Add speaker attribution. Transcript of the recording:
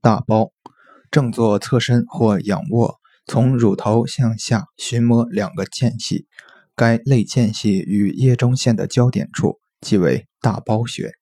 Speaker 1: 大包，正坐侧身或仰卧，从乳头向下寻摸两个间隙，该肋间隙与腋中线的交点处即为大包穴。